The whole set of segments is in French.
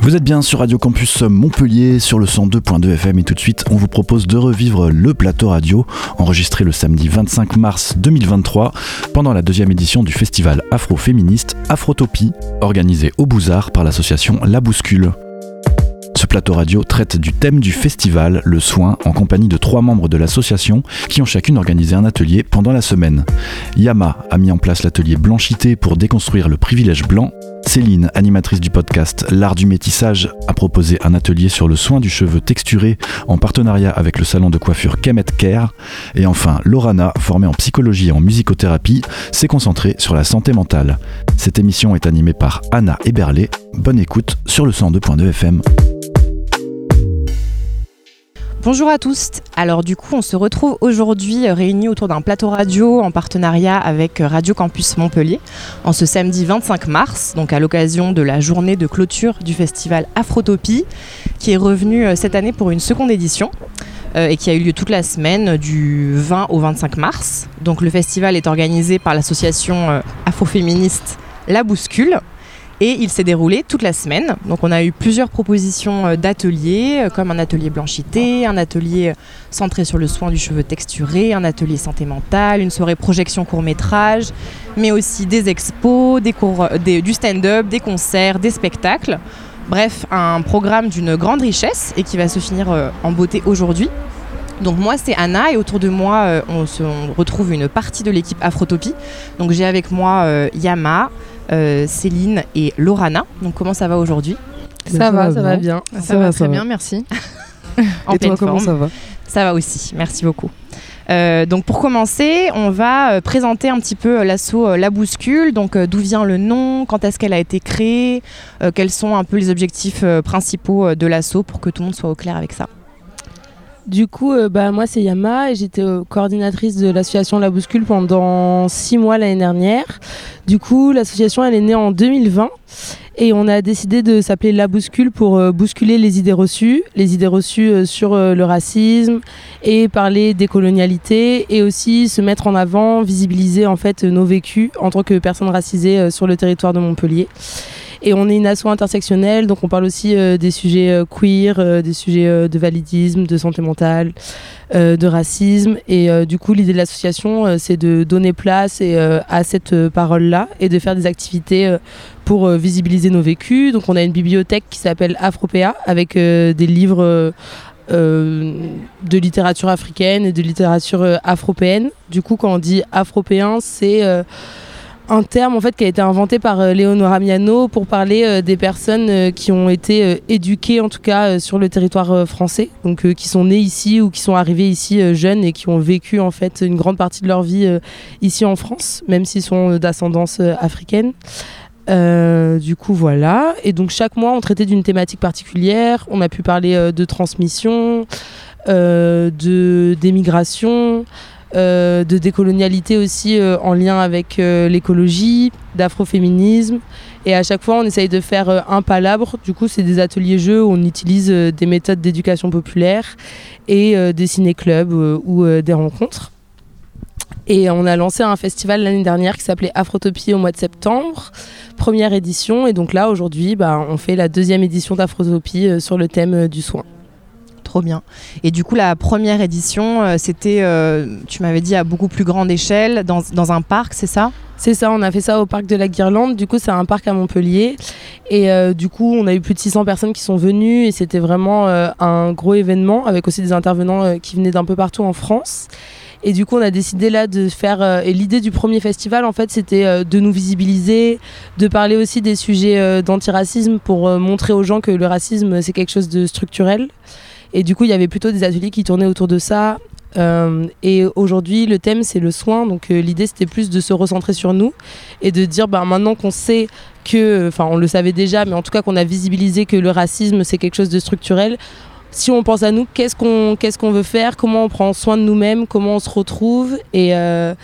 Vous êtes bien sur Radio Campus Montpellier sur le 102.2 FM et tout de suite on vous propose de revivre le plateau radio enregistré le samedi 25 mars 2023 pendant la deuxième édition du festival afro-féministe Afrotopie organisé au Bouzard par l'association La Bouscule. Plateau radio traite du thème du festival, le soin, en compagnie de trois membres de l'association qui ont chacune organisé un atelier pendant la semaine. Yama a mis en place l'atelier Blanchité pour déconstruire le privilège blanc Céline, animatrice du podcast L'Art du métissage, a proposé un atelier sur le soin du cheveu texturé en partenariat avec le salon de coiffure Kemet Care. Et enfin, Lorana, formée en psychologie et en musicothérapie, s'est concentrée sur la santé mentale. Cette émission est animée par Anna Eberlé. Bonne écoute sur le 102.2 FM. Bonjour à tous. Alors du coup, on se retrouve aujourd'hui euh, réunis autour d'un plateau radio en partenariat avec euh, Radio Campus Montpellier en ce samedi 25 mars, donc à l'occasion de la journée de clôture du festival Afrotopie qui est revenu euh, cette année pour une seconde édition et qui a eu lieu toute la semaine du 20 au 25 mars. Donc le festival est organisé par l'association afroféministe La Bouscule et il s'est déroulé toute la semaine. Donc on a eu plusieurs propositions euh, d'ateliers, euh, comme un atelier blanchité, un atelier euh, centré sur le soin du cheveu texturé, un atelier santé mentale, une soirée projection court métrage, mais aussi des expos, des cours, du stand-up, des concerts, des spectacles. Bref, un programme d'une grande richesse et qui va se finir en beauté aujourd'hui. Donc moi c'est Anna et autour de moi on, se, retrouve une partie de l'équipe Afrotopie. Donc j'ai avec moi Yama, euh, Céline et Lorana. Donc comment ça va aujourd'hui? Ça, va, ça va bien. Ça, va très bien, merci. et toi, comment ça va? Ça va aussi, merci beaucoup. Euh, donc pour commencer, on va euh, présenter un petit peu l'assaut La Bouscule, donc d'où vient le nom, quand est-ce qu'elle a été créée, quels sont un peu les objectifs principaux de l'assaut pour que tout le monde soit au clair avec ça? Du coup, bah, moi c'est Yama et j'étais coordinatrice de l'association La Bouscule pendant six mois l'année dernière. Du coup, l'association, elle est née en 2020 et on a décidé de s'appeler La Bouscule pour euh, bousculer les idées reçues, les idées reçues euh, sur euh, le racisme et parler des colonialités et aussi se mettre en avant, visibiliser en fait nos vécus en tant que personnes racisées sur le territoire de Montpellier. Et on est une asso intersectionnelle, donc on parle aussi euh, des sujets euh, queer, euh, des sujets de validisme, de santé mentale, de racisme. Et du coup, l'idée de l'association, c'est de donner place à cette parole-là et de faire des activités pour visibiliser nos vécus. Donc on a une bibliothèque qui s'appelle Afropéa avec des livres de littérature africaine et de littérature afropéenne. Du coup, quand on dit afropéen, c'est un terme en fait qui a été inventé par euh, Léonora Miano pour parler euh, des personnes euh, qui ont été éduquées en tout cas sur le territoire français, donc qui sont nées ici ou qui sont arrivées ici jeunes et qui ont vécu en fait une grande partie de leur vie ici en France, même s'ils sont d'ascendance africaine. du coup, voilà. Et donc, chaque mois, on traitait d'une thématique particulière. On a pu parler de transmission, de d'émigration, euh, de décolonialité aussi euh, en lien avec euh, l'écologie, d'afroféminisme. Et à chaque fois, on essaye de faire un palabre. Du coup, c'est des ateliers-jeux où on utilise des méthodes d'éducation populaire et des ciné-clubs ou des rencontres. Et on a lancé un festival l'année dernière qui s'appelait Afrotopie au mois de septembre, première édition. Et donc là, aujourd'hui, bah, on fait la deuxième édition d'Afrotopie sur le thème du soin bien. Et du coup, la première édition, euh, c'était, euh, tu m'avais dit, à beaucoup plus grande échelle, dans, dans un parc, c'est ça? C'est ça, on a fait ça au parc de la Guirlande. Du coup, c'est un parc à Montpellier. Et euh, du coup, on a eu plus de 600 personnes qui sont venues et c'était vraiment un gros événement avec aussi des intervenants qui venaient d'un peu partout en France. Et du coup, on a décidé là de faire. et l'idée du premier festival, en fait, c'était de nous visibiliser, de parler aussi des sujets d'antiracisme pour montrer aux gens que le racisme, c'est quelque chose de structurel. Et du coup, il y avait plutôt des ateliers qui tournaient autour de ça. Euh, et aujourd'hui, le thème, c'est le soin. Donc, euh, l'idée, c'était plus de se recentrer sur nous et de dire, bah, maintenant qu'on sait que, enfin, on le savait déjà, mais en tout cas qu'on a visibilisé que le racisme, c'est quelque chose de structurel. Si on pense à nous, qu'est-ce qu'on qu'est-ce qu'on veut faire? Comment on prend soin de nous-mêmes? Comment on se retrouve? Et, euh,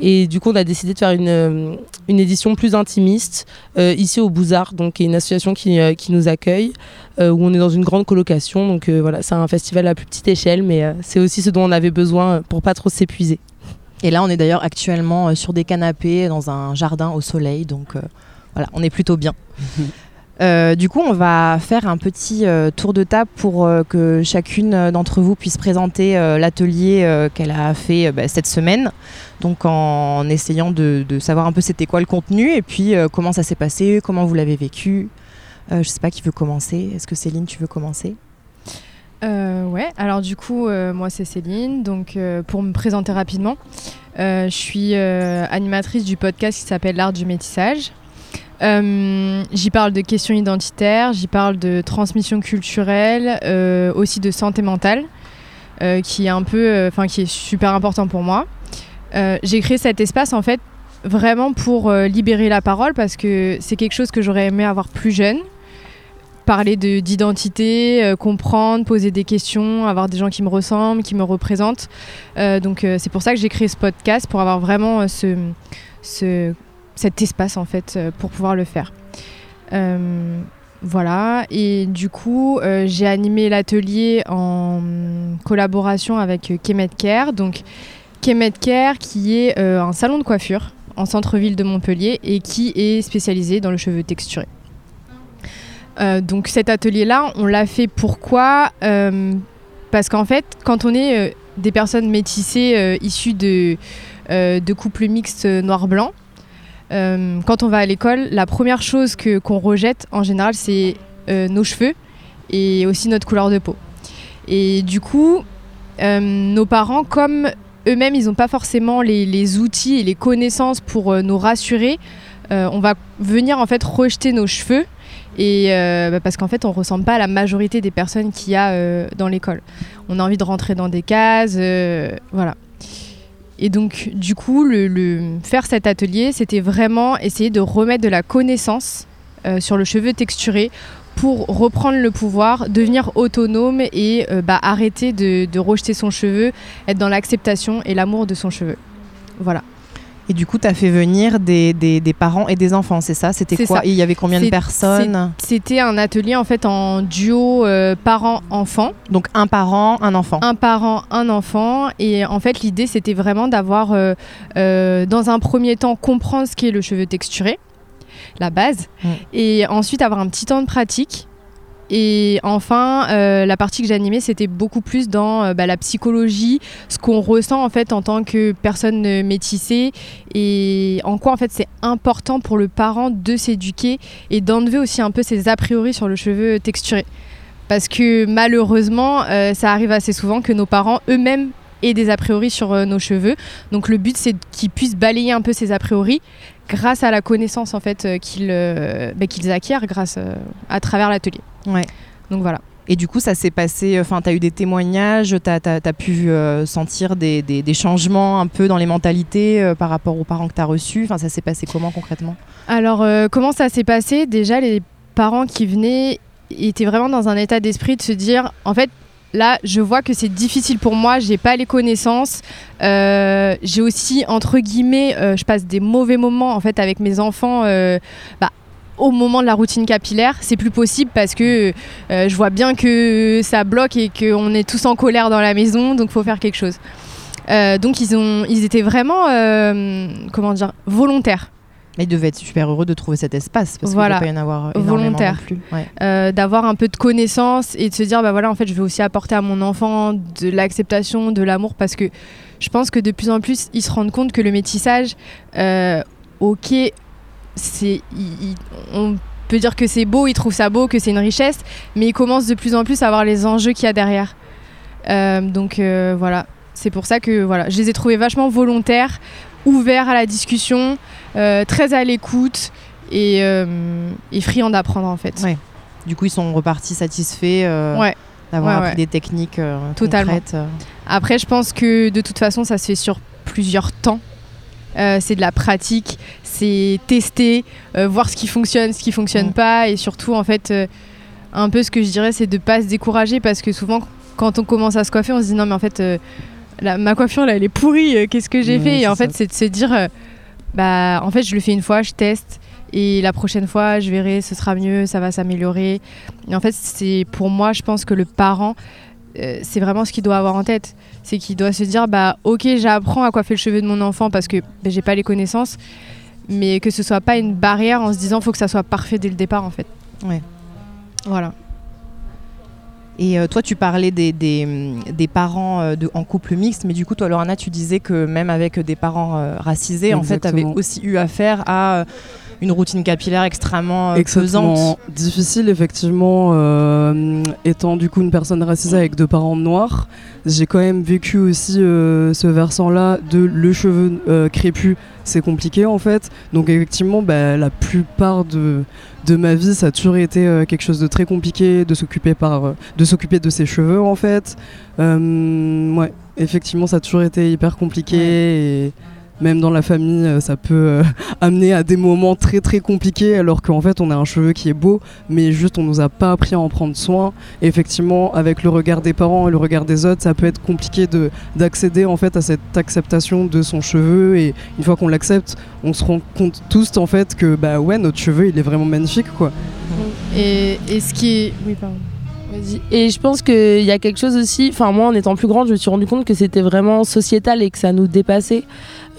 et du coup, on a décidé de faire une, euh, une édition plus intimiste euh, ici au Bouzard, donc qui est une association qui, euh, qui nous accueille, où on est dans une grande colocation. Donc voilà, c'est un festival à plus petite échelle, mais c'est aussi ce dont on avait besoin pour pas trop s'épuiser. Et là, on est d'ailleurs actuellement sur des canapés dans un jardin au soleil, donc Voilà, on est plutôt bien. Euh, du coup, on va faire un petit euh, tour de table pour euh, que chacune d'entre vous puisse présenter l'atelier qu'elle a fait bah, cette semaine. Donc, en, essayant de, savoir un peu c'était quoi le contenu et puis comment ça s'est passé, comment vous l'avez vécu. je sais pas qui veut commencer. Est-ce que Céline, tu veux commencer? Ouais, alors du coup, moi c'est Céline. Donc, pour me présenter rapidement, je suis animatrice du podcast qui s'appelle L'Art du métissage. Euh, j'y parle de questions identitaires, j'y parle de transmission culturelle, euh, aussi de santé mentale, euh, qui est un peu, enfin qui est super important pour moi. J'ai créé cet espace en fait vraiment pour libérer la parole parce que c'est quelque chose que j'aurais aimé avoir plus jeune. Parler d'identité, comprendre, poser des questions, avoir des gens qui me ressemblent, qui me représentent. donc c'est pour ça que j'ai créé ce podcast pour avoir vraiment ce, ce cet espace en fait euh, pour pouvoir le faire. Euh, voilà, et du coup, euh, j'ai animé l'atelier en collaboration avec Kemet Care. Donc, Kemet Care, qui est un salon de coiffure en centre-ville de Montpellier et qui est spécialisé dans le cheveu texturé. donc, cet atelier-là, on l'a fait pourquoi? Parce qu'en fait, quand on est des personnes métissées issues de, de couples mixtes noir-blanc, euh, quand on va à l'école, la première chose que, qu'on rejette en général, c'est euh, nos cheveux et aussi notre couleur de peau. Et du coup, euh, nos parents, comme eux-mêmes, ils n'ont pas forcément les, outils et les connaissances pour nous rassurer, on va venir en fait rejeter nos cheveux et bah, parce qu'en fait on ressemble pas à la majorité des personnes qu'il y a dans l'école. On a envie de rentrer dans des cases, voilà. Et donc, du coup, le, faire cet atelier, c'était vraiment essayer de remettre de la connaissance euh, sur le cheveu texturé pour reprendre le pouvoir, devenir autonome et euh, bah, arrêter de, de, rejeter son cheveu, être dans l'acceptation et l'amour de son cheveu. Voilà. Et du coup, tu as fait venir des, des, parents et des enfants, c'est ça? C'était quoi Il y avait combien de personnes? C'était un atelier en fait en duo euh, parents-enfants. Donc un parent, un enfant. Un parent, un enfant. Et en fait, l'idée, c'était vraiment d'avoir, euh, euh, dans un premier temps, comprendre ce qu'est le cheveu texturé, la base, mm. et ensuite avoir un petit temps de pratique et enfin, euh, la partie que j'animais, c'était beaucoup plus dans euh, bah, la psychologie, ce qu'on ressent en fait en tant que personne métissée et en quoi en fait c'est important pour le parent de s'éduquer et d'enlever aussi un peu ses a priori sur le cheveu texturé. Parce que malheureusement, euh, ça arrive assez souvent que nos parents eux-mêmes aient des a priori sur nos cheveux. Donc le but c'est qu'ils puissent balayer un peu ces a priori grâce à la connaissance en fait qu'ils bah, qu'ils acquièrent grâce à travers l'atelier. Ouais. Donc voilà. Et du coup, ça s'est passé, enfin, tu as eu des témoignages, tu as, pu euh, sentir des, des, changements un peu dans les mentalités euh, par rapport aux parents que tu as reçus? Enfin, ça s'est passé comment concrètement? Alors, euh, comment ça s'est passé? Déjà, les parents qui venaient étaient vraiment dans un état d'esprit de se dire, en fait, là, je vois que c'est difficile pour moi, j'ai pas les connaissances. j'ai aussi, entre guillemets, je passe des mauvais moments en fait avec mes enfants. Bah, au moment de la routine capillaire, c'est plus possible parce que euh, je vois bien que ça bloque et qu'on est tous en colère dans la maison, donc faut faire quelque chose. Euh, donc ils, ont, ils étaient vraiment, euh, comment dire, volontaires. Ils devaient être super heureux de trouver cet espace parce voilà. qu'il ne pas y en avoir volontaire. plus. D'avoir un peu de connaissances et de se dire, bah voilà, en fait, je vais aussi apporter à mon enfant de l'acceptation, de l'amour parce que je pense que de plus en plus, ils se rendent compte que le métissage, ok, c'est, on peut dire que c'est beau, ils trouvent ça beau, que c'est une richesse, mais ils commencent de plus en plus à voir les enjeux qu'il y a derrière. Euh, donc euh, voilà, c'est pour ça que voilà, je les ai trouvés vachement volontaires, ouverts à la discussion, euh, très à l'écoute et, et friands d'apprendre en fait. Du coup, ils sont repartis satisfaits. D'avoir appris des techniques Totalement. concrètes. Après, je pense que de toute façon, ça se fait sur plusieurs temps. c'est de la pratique, c'est tester, euh, voir ce qui fonctionne, ce qui fonctionne pas, et surtout en fait, euh, un peu ce que je dirais, c'est de pas se décourager parce que souvent quand on commence à se coiffer, on se dit non mais en fait, euh, ma coiffure là, elle est pourrie, qu'est-ce que j'ai fait? Et en fait, c'est de se dire, bah en fait, je le fais une fois, je teste. Et la prochaine fois, je verrai, ce sera mieux, ça va s'améliorer. Et en fait, c'est pour moi, je pense que le parent, c'est vraiment ce qu'il doit avoir en tête. C'est qu'il doit se dire, bah ok, j'apprends à coiffer le cheveu de mon enfant parce que bah, j'ai pas les connaissances mais que ce soit pas une barrière en se disant faut que ça soit parfait dès le départ en fait. Ouais. Voilà. Et euh, toi, tu parlais des, des, des parents euh, de, en couple mixte, mais du coup, toi, Lorana, tu disais que même avec des parents euh, racisés, en fait, tu avais aussi eu affaire à euh, une routine capillaire extrêmement euh, pesante. difficile effectivement étant du coup une personne racisée avec deux parents noirs j'ai quand même vécu aussi ce versant là de le cheveu crépus c'est compliqué en fait. Donc effectivement bah, la plupart de, de ma vie ça a toujours été euh, quelque chose de très compliqué de s'occuper par euh, de s'occuper de ses cheveux en fait. Euh, ouais effectivement ça a toujours été hyper compliqué et même dans la famille, euh, ça peut euh, amener à des moments très très compliqués alors qu'en fait on a un cheveu qui est beau mais juste on nous a pas appris à en prendre soin effectivement avec le regard des parents et le regard des autres ça peut être compliqué de d'accéder en fait à cette acceptation de son cheveu et une fois qu'on l'accepte on se rend compte tous en fait que bah ouais notre cheveu il est vraiment magnifique quoi Et, et ce qui est. Oui, pardon. Et je pense qu'il y a quelque chose aussi, enfin moi en étant plus grande, je me suis rendu compte que c'était vraiment sociétal et que ça nous dépassait.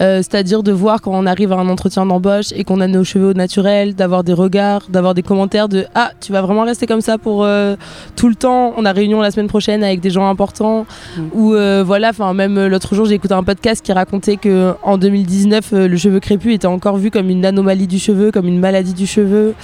Euh, C'est-à-dire de voir quand on arrive à un entretien d'embauche et qu'on a nos cheveux au naturel, d'avoir des regards, d'avoir des commentaires de Ah, tu vas vraiment rester comme ça pour euh, tout le temps. On a réunion la semaine prochaine avec des gens importants. Mm. Ou euh, voilà, enfin même l'autre jour j'ai écouté un podcast qui racontait que en 2019 euh, le cheveu crépus était encore vu comme une anomalie du cheveu, comme une maladie du cheveu.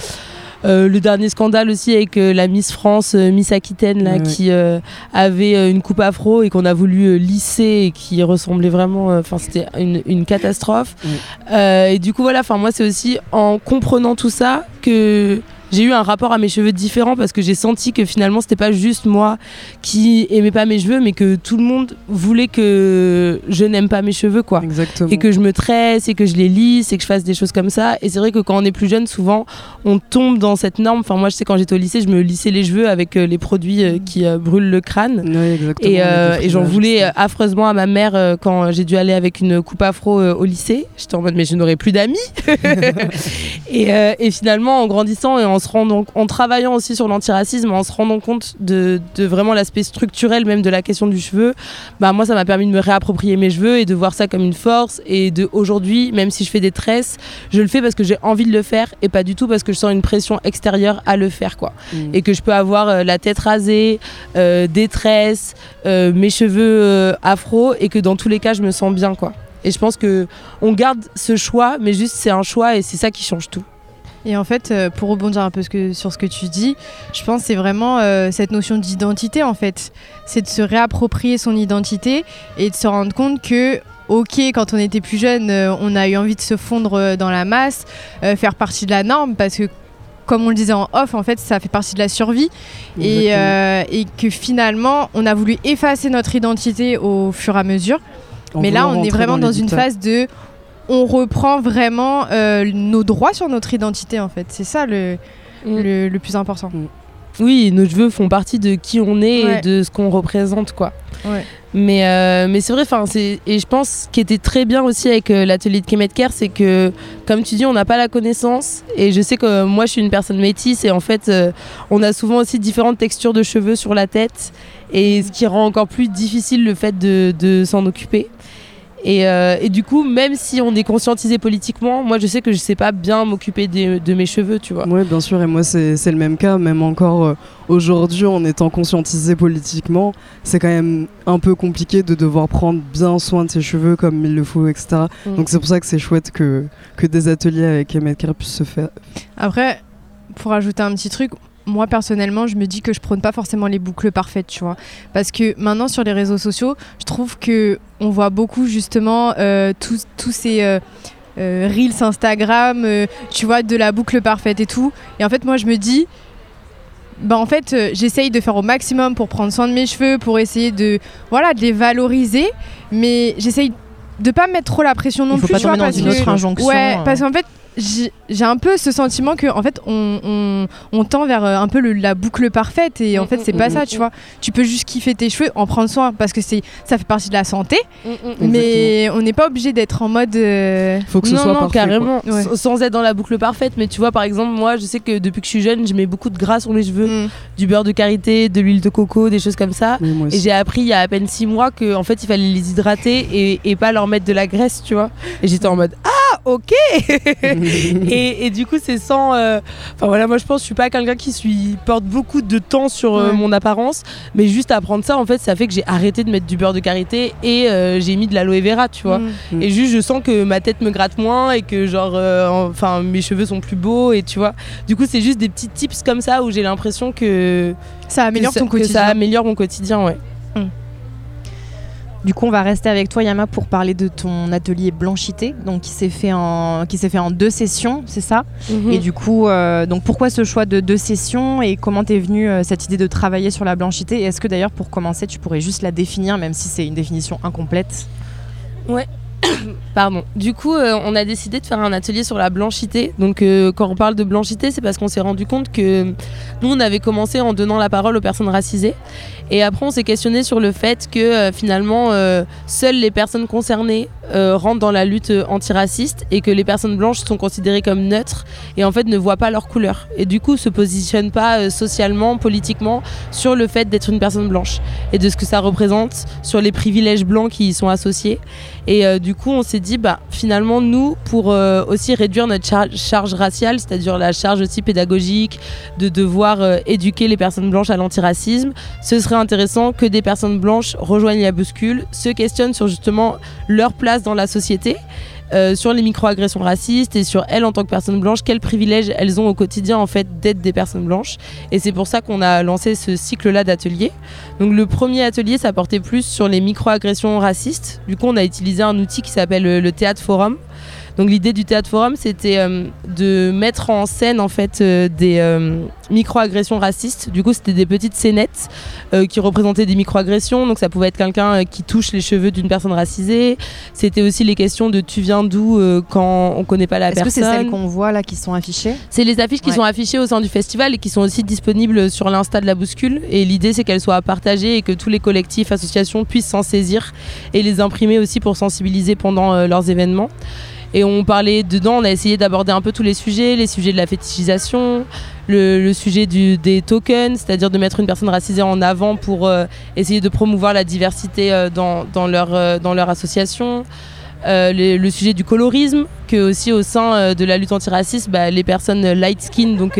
Euh, le dernier scandale aussi avec euh, la Miss France, euh, Miss Aquitaine, là, Ouais, qui euh, avait une coupe afro et qu'on a voulu lisser et qui ressemblait vraiment. Enfin, c'était une, une catastrophe. Ouais. Euh, et du coup, voilà, enfin, moi, c'est aussi en comprenant tout ça que j'ai eu un rapport à mes cheveux différent parce que j'ai senti que finalement c'était pas juste moi qui aimais pas mes cheveux mais que tout le monde voulait que je n'aime pas mes cheveux quoi exactement et que je me tresse et que je les lisse et que je fasse des choses comme ça. Et c'est vrai que quand on est plus jeune, souvent, on tombe dans cette norme. Enfin, moi, je sais, quand j'étais au lycée, je me lissais les cheveux avec euh, les produits euh, qui euh, brûlent le crâne. Ouais, Et, j'en voulais affreusement à ma mère quand j'ai dû aller avec une coupe afro au lycée. J'étais en mode, mais je n'aurai plus d'amis. et, et finalement, en grandissant et en, se rendant, en travaillant aussi sur l'antiracisme, en se rendant compte de, de vraiment l'aspect structurel même de la question du cheveu, bah, moi, ça m'a permis de me réapproprier mes cheveux et de voir ça comme une force. Et de aujourd'hui, même si je fais des tresses, je le fais parce que j'ai envie de le faire et pas du tout parce que je sens une pression extérieure à le faire. quoi Mm. et que je peux avoir euh, la tête rasée, euh, des tresses, euh, mes cheveux afro et que dans tous les cas je me sens bien quoi. Et je pense que on garde ce choix, mais juste c'est un choix et c'est ça qui change tout. Et en fait, euh, pour rebondir un peu ce que- sur ce que tu dis, je pense que c'est vraiment euh, cette notion d'identité en fait. C'est de se réapproprier son identité et de se rendre compte que, ok, quand on était plus jeune, euh, on a eu envie de se fondre dans la masse, euh, faire partie de la norme parce que, comme on le disait en off, en fait, ça fait partie de la survie et, euh, que finalement, on a voulu effacer notre identité au fur et à mesure. Mais là, on est vraiment dans une phase de. On reprend vraiment euh, nos droits sur notre identité, en fait. C'est ça le, le, le plus important. Oui, nos cheveux font partie de qui on est Ouais. et de ce qu'on représente quoi. Ouais. Mais, euh, mais c'est vrai, c'est et je pense ce qui était très bien aussi avec euh, l'atelier de Kemet Care, c'est que, comme tu dis, on n'a pas la connaissance. Et je sais que euh, moi, je suis une personne métisse et en fait, on a souvent aussi différentes textures de cheveux sur la tête. Et ce qui rend encore plus difficile le fait de, de s'en occuper. Et, euh, et du coup, même si on est conscientisé politiquement, moi, je sais que je sais pas bien m'occuper de mes cheveux, tu vois. Oui, bien sûr, et moi c'est le même cas, même encore euh, aujourd'hui en étant conscientisé politiquement, c'est quand même un peu compliqué de devoir prendre bien soin de ses cheveux comme il le faut, etc. Mm. Donc c'est pour ça que c'est chouette que, que des ateliers avec Emmett Care puissent se faire. Après, pour ajouter un petit truc, moi personnellement, je me dis que je prône pas forcément les boucles parfaites, tu vois. Parce que maintenant sur les réseaux sociaux, je trouve que on voit beaucoup justement euh, tous tous ces euh, euh, reels Instagram, tu vois, de la boucle parfaite et tout. Et en fait, moi, je me dis. Bah en fait, j'essaye de faire au maximum pour prendre soin de mes cheveux, pour essayer de voilà de les valoriser, mais j'essaye de pas mettre trop la pression non Il faut plus. pas tu vois, dans parce une autre injonction. Ouais, parce qu'en fait, j'ai un peu ce sentiment que en fait on, on, on tend vers euh, un peu le- la boucle parfaite et en Mm, fait mm, c'est pas mm, ça tu vois tu peux juste kiffer tes cheveux en prendre soin parce que c'est ça fait partie de la santé mais on n'est pas obligé d'être en mode euh, Faut que ce non, soit non, parfait. carrément. Ouais. sans être dans la boucle parfaite. Mais tu vois, par exemple, moi, je sais que depuis que je suis jeune, je mets beaucoup de gras sur mes cheveux, mm. du beurre de karité, de l'huile de coco, des choses comme ça. Et j'ai appris il y a à peine six mois que en fait il fallait les hydrater et, et pas leur mettre de la graisse, tu vois. Et j'étais en mode ah ah ok et, et du coup c'est sans euh, enfin voilà moi je pense je suis pas quelqu'un qui suis porte beaucoup de temps sur euh, Ouais. mon apparence mais juste apprendre ça en fait ça fait que j'ai arrêté de mettre du beurre de karité et euh, j'ai mis de l'aloe vera tu vois Mm. et juste je sens que ma tête me gratte moins et que genre enfin mes cheveux sont plus beaux et tu vois du coup c'est juste des petits tips comme ça où j'ai l'impression que Ça améliore que ton que quotidien. ça améliore mon quotidien ouais Du coup, on va rester avec toi, Yama, pour parler de ton atelier blanchité, donc qui s'est fait en qui s'est fait en deux sessions, c'est ça? Et du coup, euh, donc pourquoi ce choix de deux sessions et comment t'es venue euh, cette idée de travailler sur la blanchité Et est-ce que d'ailleurs, pour commencer, tu pourrais juste la définir, même si c'est une définition incomplète? Pardon. Du coup, euh, on a décidé de faire un atelier sur la blanchité. Donc, euh, quand on parle de blanchité, c'est parce qu'on s'est rendu compte que nous, on avait commencé en donnant la parole aux personnes racisées. Et après, on s'est questionné sur le fait que euh, finalement, seules les personnes concernées rentrent dans la lutte antiraciste et que les personnes blanches sont considérées comme neutres et en fait ne voient pas leur couleur. Et du coup, se positionnent pas socialement, politiquement sur le fait d'être une personne blanche et de ce que ça représente, sur les privilèges blancs qui y sont associés. Et euh, du coup, on s'est dit, bah, finalement, nous, pour euh, aussi réduire notre char- charge raciale, c'est-à-dire la charge aussi pédagogique, de devoir euh, éduquer les personnes blanches à l'antiracisme, ce serait intéressant que des personnes blanches rejoignent la bouscule, se questionnent sur justement leur place dans la société. Euh, sur les microagressions racistes et sur elles en tant que personnes blanches, quels privilèges elles ont au quotidien en fait d'être des personnes blanches. Et c'est pour ça qu'on a lancé ce cycle-là d'ateliers. Donc le premier atelier, ça portait plus sur les microagressions racistes. Du coup, on a utilisé un outil qui s'appelle euh, le théâtre forum. Donc l'idée du théâtre forum, c'était euh, de mettre en scène en fait euh, des euh, microagressions racistes. Du coup, c'était des petites scénettes euh, qui représentaient des microagressions. Donc ça pouvait être quelqu'un qui touche les cheveux d'une personne racisée. C'était aussi les questions de tu viens d'où quand on connaît pas la Est-ce que personne. c'est celles qu'on voit là qui sont affichées? C'est les affiches qui Ouais. sont affichées au sein du festival et qui sont aussi disponibles sur l'Insta de la bouscule. Et l'idée, c'est qu'elles soient partagées et que tous les collectifs, associations puissent s'en saisir et les imprimer aussi pour sensibiliser pendant leurs événements. Et on parlait dedans, on a essayé d'aborder un peu tous les sujets, les sujets de la fétichisation, le, sujet des tokens, c'est-à-dire de mettre une personne racisée en avant pour euh, essayer de promouvoir la diversité euh, euh, dans leur association. Euh, le, sujet du colorisme, que aussi au sein euh, de la lutte antiraciste, bah, les personnes euh, light skin, donc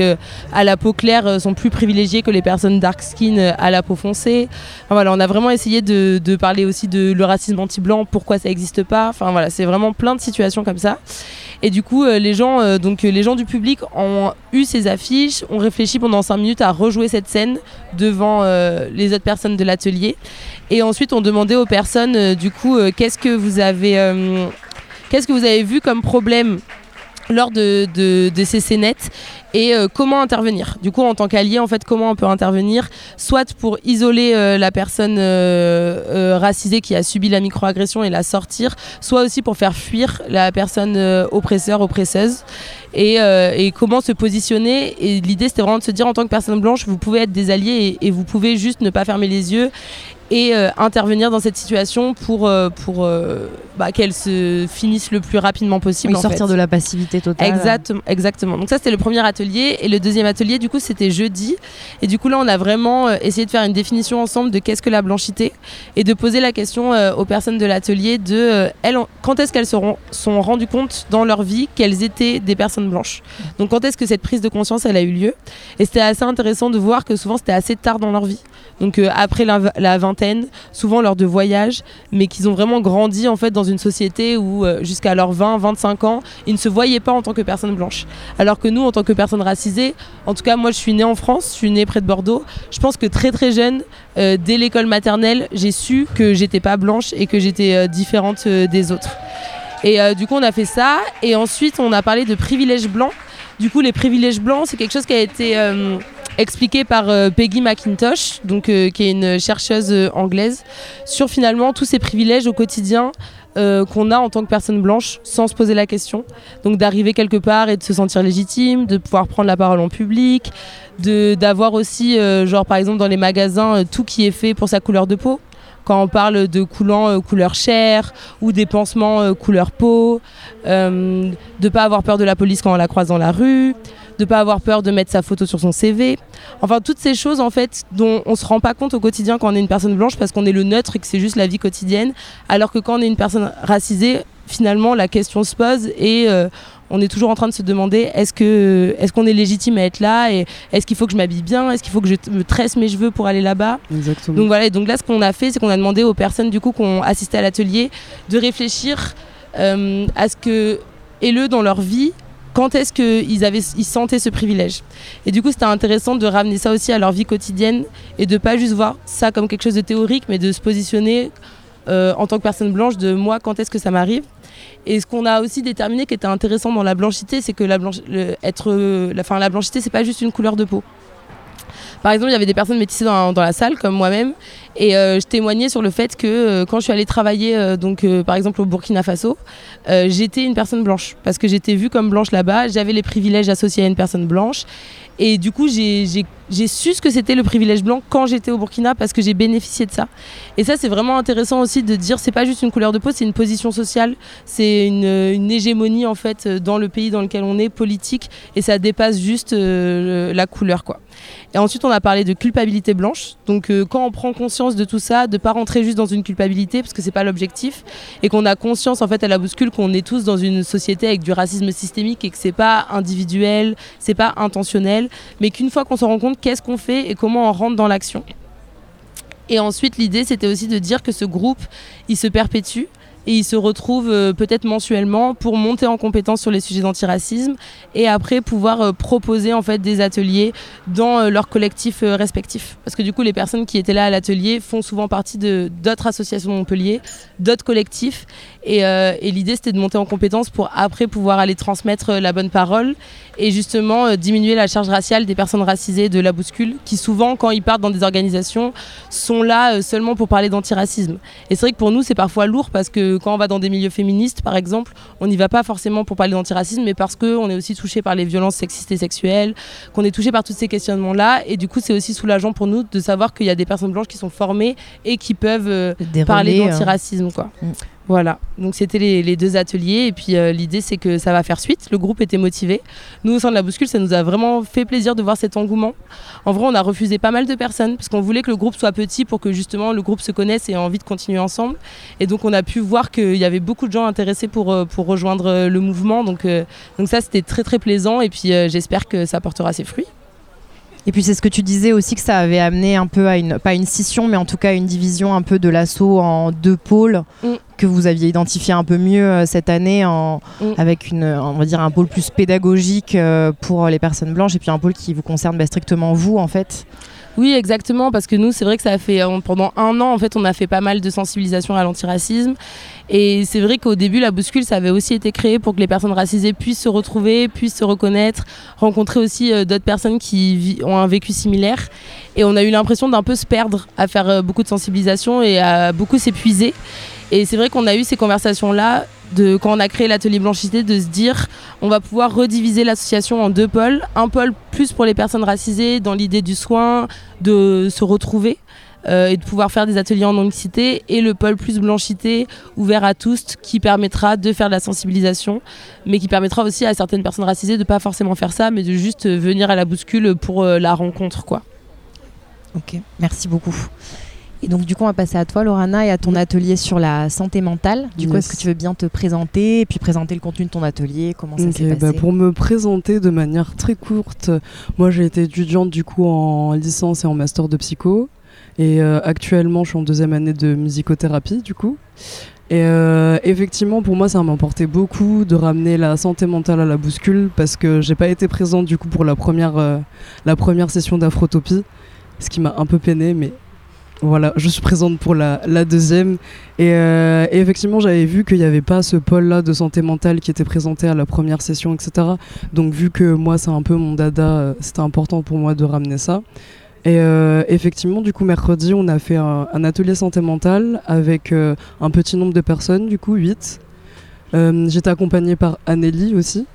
à la peau claire, sont plus privilégiées que les personnes dark skin à la peau foncée. Voilà, on a vraiment essayé de, de parler aussi de le racisme anti-blanc, pourquoi ça n'existe pas. Enfin voilà, c'est vraiment plein de situations comme ça. Et du coup, euh, les gens, euh, donc les gens du public ont eu ces affiches, ont réfléchi pendant 5 minutes à rejouer cette scène devant euh, les autres personnes de l'atelier. Et ensuite, on demandait aux personnes, du coup, qu'est-ce que vous avez, qu'est-ce que vous avez vu comme problème lors de, ces scénettes et euh, comment intervenir. Du coup, en tant qu'allié, en fait, comment on peut intervenir, soit pour isoler euh, la personne euh, racisée qui a subi la microagression et la sortir, soit aussi pour faire fuir la personne oppresseur, oppresseuse. Et, comment se positionner. Et l'idée, c'était vraiment de se dire, en tant que personne blanche, vous pouvez être des alliés et vous pouvez juste ne pas fermer les yeux et euh, intervenir dans cette situation pour, euh, pour euh, bah, qu'elle se finisse le plus rapidement possible. Oui, en sortir fait. de la passivité totale. Exactement, exactement. Donc ça c'était le premier atelier et le deuxième atelier du coup c'était jeudi et du coup là on a vraiment essayé de faire une définition ensemble de qu'est-ce que la blanchité et de poser la question aux personnes de l'atelier de elles, quand est-ce qu'elles se sont rendues compte dans leur vie qu'elles étaient des personnes blanches. Donc quand est-ce que cette prise de conscience elle a eu lieu? Et c'était assez intéressant de voir que souvent c'était assez tard dans leur vie. Donc après la, la vingtaine, souvent lors de voyages, mais qu'ils ont vraiment grandi en fait dans une société où euh, jusqu'à leurs 20, 25 ans, ils ne se voyaient pas en tant que personnes blanches. Alors que nous, en tant que personnes racisées, en tout cas moi je suis née en France, je suis née près de Bordeaux, je pense que très très jeune, euh, dès l'école maternelle, j'ai su que j'étais pas blanche et que j'étais euh, différente des autres. Et du coup on a fait ça, et ensuite on a parlé de privilèges blancs. Du coup les privilèges blancs, c'est quelque chose qui a été... expliqué par euh, Peggy McIntosh, euh, qui est une chercheuse euh, anglaise, sur finalement tous ces privilèges au quotidien qu'on a en tant que personne blanche sans se poser la question. Donc d'arriver quelque part et de se sentir légitime, de pouvoir prendre la parole en public, de d'avoir aussi, genre par exemple dans les magasins, tout qui est fait pour sa couleur de peau. Quand on parle de coulants couleur chair ou des pansements couleur peau, euh, de pas avoir peur de la police quand on la croise dans la rue, de pas avoir peur de mettre sa photo sur son CV. Enfin, toutes ces choses en fait dont on se rend pas compte au quotidien quand on est une personne blanche parce qu'on est le neutre et que c'est juste la vie quotidienne, alors que quand on est une personne racisée, finalement la question se pose et euh, on est toujours en train de se demander est-ce que est-ce qu'on est légitime à être là et est-ce qu'il faut que je m'habille bien, est-ce qu'il faut que je me tresse mes cheveux pour aller là-bas? Exactement. Donc voilà, et donc là ce qu'on a fait, c'est qu'on a demandé aux personnes du coup qui ont assisté à l'atelier de réfléchir euh, à ce que et le dans leur vie quand est-ce qu'ils ils sentaient ce privilège. Et du coup, c'était intéressant de ramener ça aussi à leur vie quotidienne et de pas juste voir ça comme quelque chose de théorique, mais de se positionner euh, en tant que personne blanche de moi, quand est-ce que ça m'arrive. Et ce qu'on a aussi déterminé qui était intéressant dans la blanchité, c'est que la, blanche, la blanchité, c'est pas juste une couleur de peau. Par exemple, il y avait des personnes métissées dans, la salle, comme moi-même, et euh, je témoignais sur le fait que euh, quand je suis allée travailler, euh, donc par exemple au Burkina Faso, j'étais une personne blanche parce que j'étais vue comme blanche là-bas. J'avais les privilèges associés à une personne blanche, et du coup j'ai su ce que c'était le privilège blanc quand j'étais au Burkina parce que j'ai bénéficié de ça. Et ça c'est vraiment intéressant aussi de dire c'est pas juste une couleur de peau, c'est une position sociale, c'est une, une, hégémonie en fait dans le pays dans lequel on est politique, et ça dépasse juste la couleur quoi. Et ensuite, on a parlé de culpabilité blanche. Donc, euh, quand on prend conscience de tout ça, de pas rentrer juste dans une culpabilité, parce que c'est pas l'objectif, et qu'on a conscience en fait à la bouscule qu'on est tous dans une société avec du racisme systémique et que c'est pas individuel, c'est pas intentionnel, mais qu'une fois qu'on se rend compte, qu'est-ce qu'on fait et comment on rentre dans l'action. Et ensuite, l'idée, c'était aussi de dire que ce groupe, il se perpétue et ils se retrouvent euh, peut-être mensuellement pour monter en compétence sur les sujets d'antiracisme et après pouvoir euh, proposer en fait des ateliers dans euh, leurs collectifs respectifs. Parce que du coup les personnes qui étaient là à l'atelier font souvent partie de d'autres associations de Montpellier, d'autres collectifs et, et l'idée c'était de monter en compétence pour après pouvoir aller transmettre la bonne parole et justement diminuer la charge raciale des personnes racisées de la bouscule qui souvent quand ils partent dans des organisations sont là seulement pour parler d'antiracisme et c'est vrai que pour nous c'est parfois lourd parce que quand on va dans des milieux féministes, par exemple, on n'y va pas forcément pour parler d'antiracisme, mais parce qu'on est aussi touché par les violences sexistes et sexuelles, qu'on est touché par tous ces questionnements-là. Et du coup, c'est aussi soulageant pour nous de savoir qu'il y a des personnes blanches qui sont formées et qui peuvent euh, parler d'antiracisme. Quoi. Mm. Voilà, donc c'était les, deux ateliers et puis euh, l'idée c'est que ça va faire suite, le groupe était motivé. Nous au sein de la bouscule ça nous a vraiment fait plaisir de voir cet engouement. En vrai on a refusé pas mal de personnes parce qu'on voulait que le groupe soit petit pour que justement le groupe se connaisse et ait envie de continuer ensemble. Et donc on a pu voir qu'il y avait beaucoup de gens intéressés pour, euh, pour rejoindre euh, le mouvement. Donc, donc ça c'était très très plaisant et puis j'espère que ça portera ses fruits. Et puis c'est ce que tu disais aussi que ça avait amené un peu à une, pas une scission, mais en tout cas une division un peu de l'assaut en deux pôles mm. que vous aviez identifié un peu mieux euh, cette année en, mm. avec une, on va dire un pôle plus pédagogique euh, pour les personnes blanches et puis un pôle qui vous concerne bah, strictement vous en fait. Oui, exactement, parce que nous, c'est vrai que ça a fait pendant un an, en fait, on a fait pas mal de sensibilisation à l'antiracisme. Et c'est vrai qu'au début, la bouscule, ça avait aussi été créé pour que les personnes racisées puissent se retrouver, puissent se reconnaître, rencontrer aussi euh, d'autres personnes qui ont un vécu similaire. Et on a eu l'impression d'un peu se perdre à faire euh, beaucoup de sensibilisation et à beaucoup s'épuiser. Et c'est vrai qu'on a eu ces conversations-là de, quand on a créé l'atelier blanchité, de se dire on va pouvoir rediviser l'association en deux pôles. Un pôle plus pour les personnes racisées dans l'idée du soin, de se retrouver. Euh, et de pouvoir faire des ateliers en non-mixité et le pôle plus blanchité ouvert à tous qui permettra de faire de la sensibilisation mais qui permettra aussi à certaines personnes racisées de pas forcément faire ça mais de juste venir à la bouscule pour euh, la rencontre quoi. Ok, merci beaucoup. Et donc, du coup, on va passer à toi, Lorana, et à ton atelier sur la santé mentale. Du coup, est-ce que tu veux bien te présenter et puis présenter le contenu de ton atelier Comment ça s'est bah, passé Pour me présenter de manière très courte, moi j'ai été étudiante du coup en licence et en master de psycho. Et euh, actuellement, je suis en deuxième année de musicothérapie du coup. Et euh, effectivement, pour moi, ça m'a importé beaucoup de ramener la santé mentale à la bouscule parce que j'ai pas été présente du coup pour la première, euh, la première session d'Afrotopie, ce qui m'a un peu peiné, mais voilà, je suis présente pour la, deuxième. Euh, et, effectivement, j'avais vu qu'il n'y avait pas ce pôle-là de santé mentale qui était présenté à la première session, etc. Donc, vu que moi, c'est un peu mon dada, euh, c'était important pour moi de ramener ça. Et euh, effectivement, du coup, mercredi, on a fait un, atelier santé mentale avec un petit nombre de personnes, du coup, 8. J'étais accompagnée par Anneli aussi.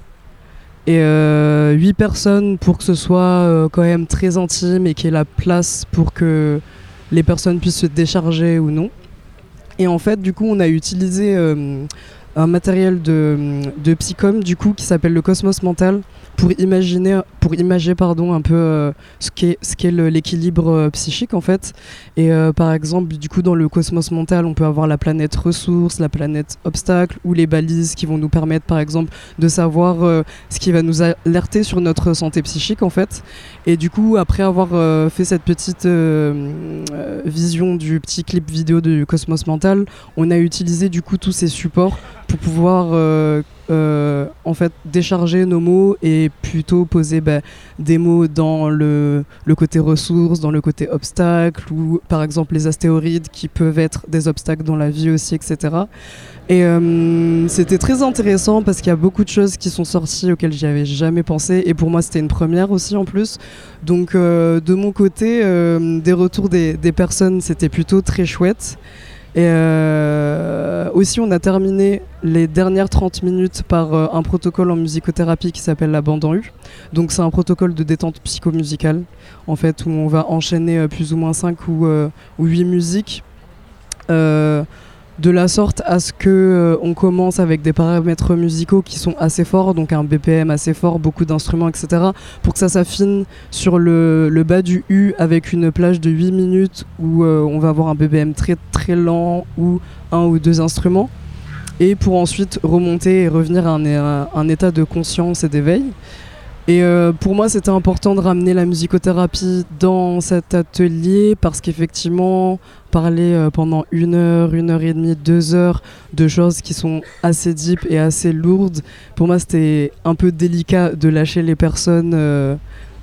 Et 8 personnes pour que ce soit quand même très intime et qu'il y ait la place pour que les personnes puissent se décharger ou non. Et en fait, du coup, on a utilisé euh, un matériel de, de du coup qui s'appelle le Cosmos Mental pour imaginer, pour imager pardon un peu euh, ce qu'est l'équilibre euh, psychique en fait. Et euh, par exemple, du coup dans le Cosmos Mental, on peut avoir la planète ressources, la planète obstacle ou les balises qui vont nous permettre par exemple de savoir euh, ce qui va nous alerter sur notre santé psychique en fait. Et du coup, après avoir fait cette petite vision du petit clip vidéo du Cosmos Mental, on a utilisé du coup tous ces supports pour pouvoir euh, euh, en fait décharger nos mots et plutôt poser bah, des mots dans le, le côté ressources, dans le côté obstacle ou par exemple les astéroïdes qui peuvent être des obstacles dans la vie aussi, etc. Et euh, c'était très intéressant parce qu'il y a beaucoup de choses qui sont sorties auxquelles j'y avais jamais pensé et pour moi c'était une première aussi en plus. Donc de mon côté, des retours des personnes c'était plutôt très chouette. Et euh, aussi, on a terminé les dernières 30 minutes par euh, un protocole en musicothérapie qui s'appelle la bande en U. Donc, c'est un protocole de détente psychomusicale, en fait, où on va enchaîner euh, plus ou moins 5 ou, ou 8 musiques. De la sorte à ce que euh, on commence avec des paramètres musicaux qui sont assez forts, donc un BPM assez fort, beaucoup d'instruments, etc. Pour que ça s'affine sur le, bas du U avec une plage de 8 minutes où euh, on va avoir un BPM très très lent ou un ou deux instruments. Et pour ensuite remonter et revenir à un état de conscience et d'éveil. Et euh, pour moi, c'était important de ramener la musicothérapie dans cet atelier parce qu'effectivement, parler euh, pendant une heure, une heure et demie, deux heures de choses qui sont assez deep et assez lourdes, pour moi, c'était un peu délicat de lâcher les personnes euh,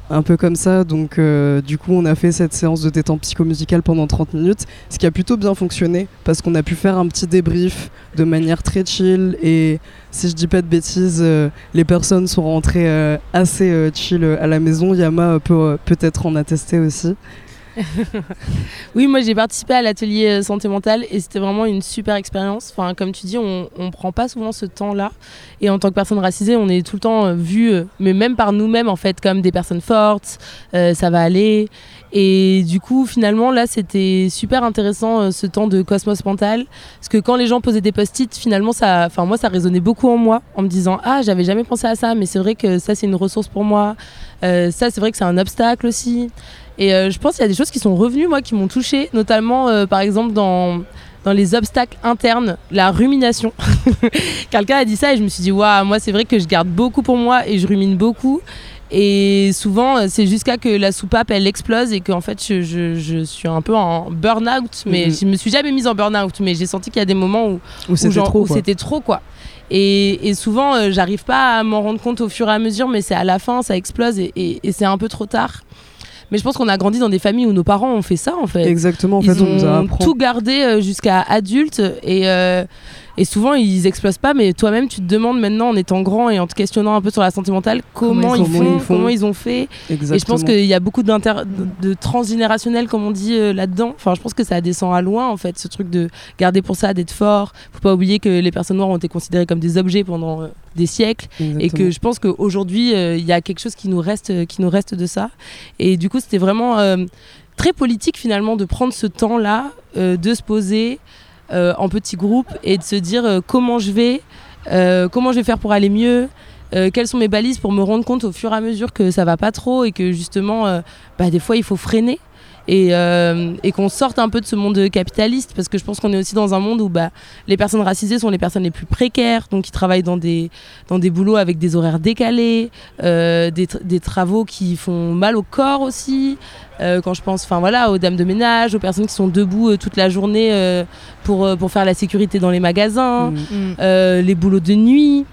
un peu comme ça. Donc, euh, du coup, on a fait cette séance de détente psychomusicale pendant 30 minutes, ce qui a plutôt bien fonctionné parce qu'on a pu faire un petit débrief de manière très chill et si je dis pas de bêtises, euh, les personnes sont rentrées euh, assez chill à la maison. Yama peut peut-être en attester aussi. Oui, moi j'ai participé à l'atelier euh, santé mentale et c'était vraiment une super expérience. Enfin, comme tu dis, on, on prend pas souvent ce temps-là. Et en tant que personne racisée, on est tout le temps euh, vu, euh, mais même par nous-mêmes en fait, comme des personnes fortes, ça va aller. Et du coup, finalement, là, c'était super intéressant ce temps de cosmos mental. Parce que quand les gens posaient des post-it, finalement, ça, enfin, moi, ça résonnait beaucoup en moi, en me disant Ah, j'avais jamais pensé à ça, mais c'est vrai que ça, c'est une ressource pour moi. Ça, c'est vrai que c'est un obstacle aussi. Et euh, je pense qu'il y a des choses qui sont revenues, moi, qui m'ont touchée, notamment, euh, par exemple, dans, dans les obstacles internes, la rumination. Quelqu'un a dit ça et je me suis dit, waouh, moi, c'est vrai que je garde beaucoup pour moi et je rumine beaucoup. Et souvent, euh, c'est jusqu'à que la soupape, elle explose et qu'en fait, je, je- je suis un peu en burn-out. Mais Mhm. je me suis jamais mise en burn-out, mais j'ai senti qu'il y a des moments où, où c'était trop quoi. c'était trop, quoi. Et, et souvent, euh, j'arrive pas à m'en rendre compte au fur et à mesure, mais c'est à la fin, ça explose et, et- et c'est un peu trop tard. Mais je pense qu'on a grandi dans des familles où nos parents ont fait ça, en fait. Exactement, en ils fait, on nous a appris. tout gardé euh, jusqu'à adulte et, euh, et souvent ils explosent pas. Mais toi-même, tu te demandes maintenant, en étant grand et en te questionnant un peu sur la santé mentale, comment, Comment ils, font, comment ils font. comment ils ont fait. Exactement. Et je pense qu'il y a beaucoup de, transgénérationnel, comme on dit euh, là-dedans. Enfin, je pense que ça descend à loin, en fait, ce truc de garder pour ça, d'être fort. Faut pas oublier que les personnes noires ont été considérées comme des objets pendant euh, des siècles. Et que je pense qu'aujourd'hui, euh, il y a quelque chose qui nous reste, qui nous reste de ça. Et du coup, c'était vraiment très politique, finalement, de prendre ce temps-là, de se poser en petits groupes et de se dire euh, comment je vais, euh, comment je vais faire pour aller mieux. euh, quelles sont mes balises pour me rendre compte au fur et à mesure que ça va pas trop et que justement, euh, bah, des fois, il faut freiner et, euh, et qu'on sorte un peu de ce monde capitaliste parce que je pense qu'on est aussi dans un monde où bah, les personnes racisées sont les personnes les plus précaires, donc qui travaillent dans des, dans des boulots avec des horaires décalés, euh, des, des travaux qui font mal au corps aussi. Euh, quand je pense enfin voilà, aux dames de ménage, aux personnes qui sont debout euh, toute la journée euh, pour, euh, pour faire la sécurité dans les magasins, Mm. Mm. euh, les boulots de nuit.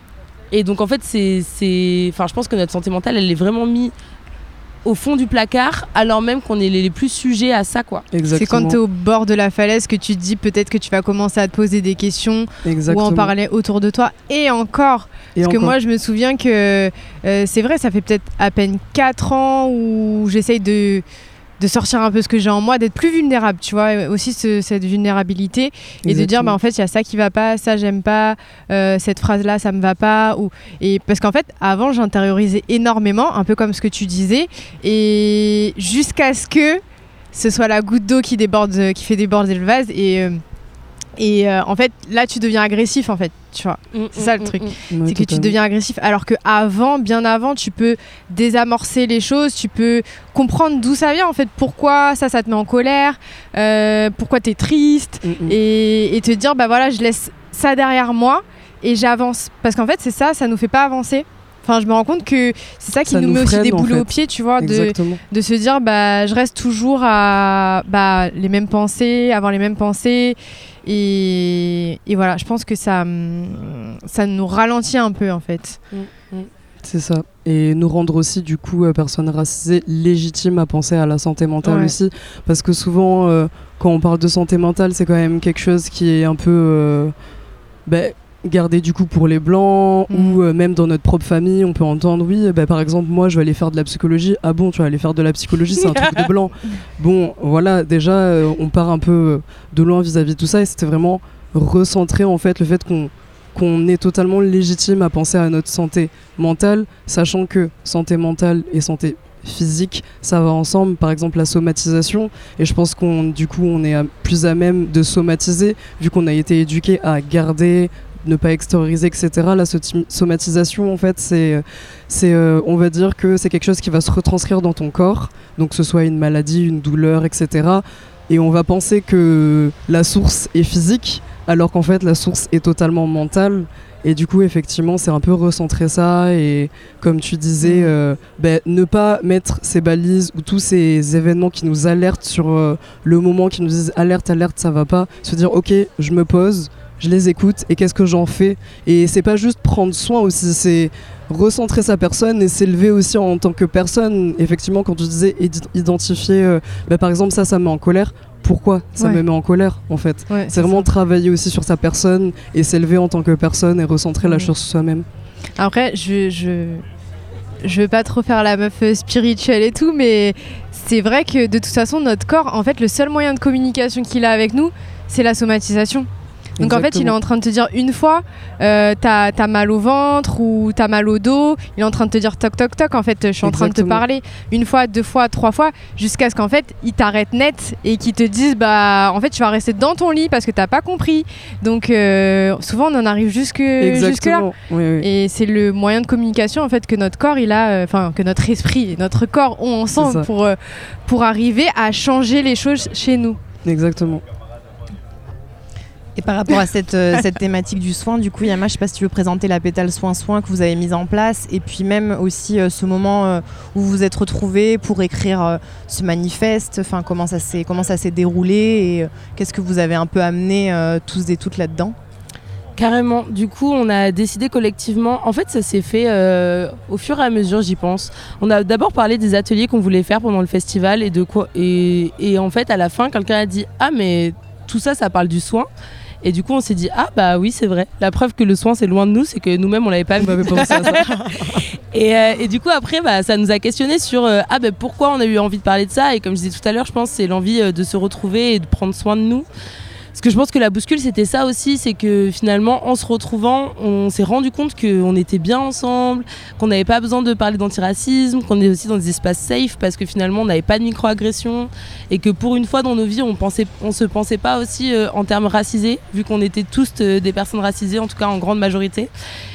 Et donc en fait, c'est, c'est, enfin, je pense que notre santé mentale, elle est vraiment mise au fond du placard, alors même qu'on est les, plus sujets à ça, quoi. C'est Exactement. quand tu es au bord de la falaise que tu te dis peut-être que tu vas commencer à te poser des questions Exactement. ou en parler autour de toi. Et encore, Et parce que moi je me souviens que euh, c'est vrai, ça fait peut-être à peine 4 ans où j'essaye de, de sortir un peu ce que j'ai en moi, d'être plus vulnérable, tu vois, aussi ce- cette vulnérabilité et de dire bah en fait il y a ça qui va pas, ça j'aime pas, euh, cette phrase là ça me va pas ou et parce qu'en fait avant j'intériorisais énormément, un peu comme ce que tu disais et jusqu'à ce que ce soit la goutte d'eau qui déborde, qui fait déborder le vase et euh, et euh, en fait là tu deviens agressif en fait tu vois. Mm, C'est ça, le mm, truc. mm, c'est que tu deviens agressif. Alors que avant, bien avant, tu peux désamorcer les choses, tu peux comprendre d'où ça vient en fait, pourquoi ça, ça te met en colère, euh, pourquoi tu es triste, et, et te dire, bah voilà, je laisse ça derrière moi et j'avance. Parce qu'en fait, c'est ça, ça nous fait pas avancer. Enfin, je me rends compte que c'est ça qui Ça nous, nous met aussi des en fait. aux pieds, tu vois, de, Exactement. de se dire bah je reste toujours à bah, les mêmes pensées, avoir les mêmes pensées et, et voilà, je pense que ça hum, ça nous ralentit un peu en fait. C'est ça. Et nous rendre aussi, du coup, euh, personnes racisées légitimes à penser à la santé mentale Ouais. aussi. Parce que souvent, euh, quand on parle de santé mentale, c'est quand même quelque chose qui est un peu euh, ben, gardé du coup pour les blancs Mm. ou euh, même dans notre propre famille, on peut entendre oui, ben, par exemple, moi je vais aller faire de la psychologie. Ah bon, tu vas aller faire de la psychologie, c'est un truc de blanc. Bon, voilà, déjà, euh, on part un peu de loin vis-à-vis de tout ça et c'était vraiment recentrer en fait le fait qu'on qu'on est totalement légitime à penser à notre santé mentale, sachant que santé mentale et santé physique, ça va ensemble. Par exemple, la somatisation, et je pense qu'on, du coup, on est à- plus à même de somatiser, vu qu'on a été éduqué à garder, ne pas extérioriser, etc. La soti- somatisation, en fait, c'est, c'est, euh, on va dire que c'est quelque chose qui va se retranscrire dans ton corps, donc que ce soit une maladie, une douleur, etc. Et on va penser que la source est physique, alors qu'en fait la source est totalement mentale. Et du coup, effectivement, c'est un peu recentrer ça et, comme tu disais, euh, ben, ne pas mettre ces balises ou tous ces événements qui nous alertent sur euh, le moment, qui nous disent alerte, alerte, ça va pas. Se dire, ok, je me pose, je les écoute et qu'est-ce que j'en fais Et c'est pas juste prendre soin aussi, c'est recentrer sa personne et s'élever aussi en tant que personne. Effectivement, quand tu disais id- identifier, euh, ben, par exemple, ça, ça me met en colère. Pourquoi ça Ouais. me met en colère en fait? Ouais, c'est vraiment ça. travailler aussi sur sa personne et s'élever en tant que personne et recentrer la chose sur soi-même. Après, je, je, je veux pas trop faire la meuf euh, spirituelle et tout, mais c'est vrai que de toute façon, notre corps, en fait, le seul moyen de communication qu'il a avec nous, c'est la somatisation. Donc en fait, il est en train de te dire une fois, euh, t'as as mal au ventre ou t'as mal au dos. Il est en train de te dire toc toc toc. En fait, je suis en train de te parler une fois, deux fois, trois fois, jusqu'à ce qu'en fait, il t'arrête net et qu'il te dise bah en fait, tu vas rester dans ton lit parce que t'as pas compris. Donc euh, souvent, on en arrive jusque jusque là. Exactement. Oui, oui. Et c'est le moyen de communication en fait que notre corps, il a, euh, enfin que notre esprit et notre corps ont ensemble pour pour arriver à changer les choses chez nous. Exactement. Et par rapport à cette, euh, cette thématique du soin, du coup, Yama, je sais pas si tu veux présenter la pétale soin-soin que vous avez mise en place, et puis même aussi euh, ce moment euh, où vous vous êtes retrouvés pour écrire ce manifeste, enfin comment ça s'est déroulé et qu'est-ce que vous avez un peu amené tous et toutes là-dedans? Carrément. Du coup, on a décidé collectivement. En fait, ça s'est fait au fur et à mesure, j'y pense. On a d'abord parlé des ateliers qu'on voulait faire pendant le festival et de quoi. Et en fait, à la fin, quelqu'un a dit Ah, mais tout ça, ça parle du soin. Et du coup, on s'est dit Ah, bah oui, c'est vrai. La preuve que le soin, c'est loin de nous, c'est que nous-mêmes, on l'avait pas avait pensé à ça. Et, euh, et du coup, après, bah, ça nous a questionné sur euh, ah, ben pourquoi on a eu envie de parler de ça? Et comme je disais tout à l'heure, je pense que c'est l'envie euh, de se retrouver et de prendre soin de nous. Parce que je pense que la bouscule, c'était ça aussi, c'est que finalement, en se retrouvant, on s'est rendu compte qu'on était bien ensemble, qu'on n'avait pas besoin de parler d'antiracisme, qu'on est aussi dans des espaces safe, parce que finalement, on n'avait pas de microagression, et que pour une fois dans nos vies, on pensait, on se pensait pas aussi euh, en termes racisés, vu qu'on était tous euh, des personnes racisées, en tout cas en grande majorité.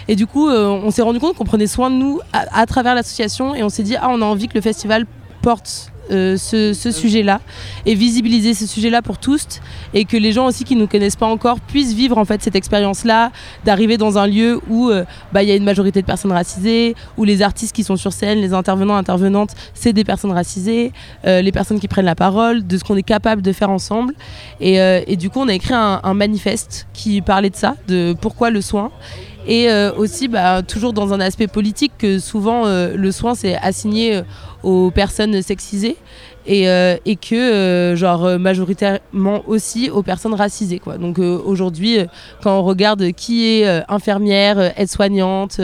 Et du coup, euh, on s'est rendu compte qu'on prenait soin de nous à, à travers l'association, et on s'est dit, ah, on a envie que le festival porte euh, ce, sujet-là et visibiliser ce sujet-là pour tous et que les gens aussi qui ne nous connaissent pas encore puissent vivre en fait cette expérience-là d'arriver dans un lieu où euh, bah, il y a une majorité de personnes racisées, où les artistes qui sont sur scène, les intervenants, intervenantes, c'est des personnes racisées, euh, les personnes qui prennent la parole, de ce qu'on est capable de faire ensemble. Et, du coup, on a écrit un manifeste qui parlait de ça, de pourquoi le soin. Et euh, aussi, bah, toujours dans un aspect politique, que souvent euh, le soin c'est assigné euh, aux personnes sexisées et, que genre majoritairement aussi aux personnes racisées. Donc aujourd'hui quand on regarde qui est infirmière, aide-soignante,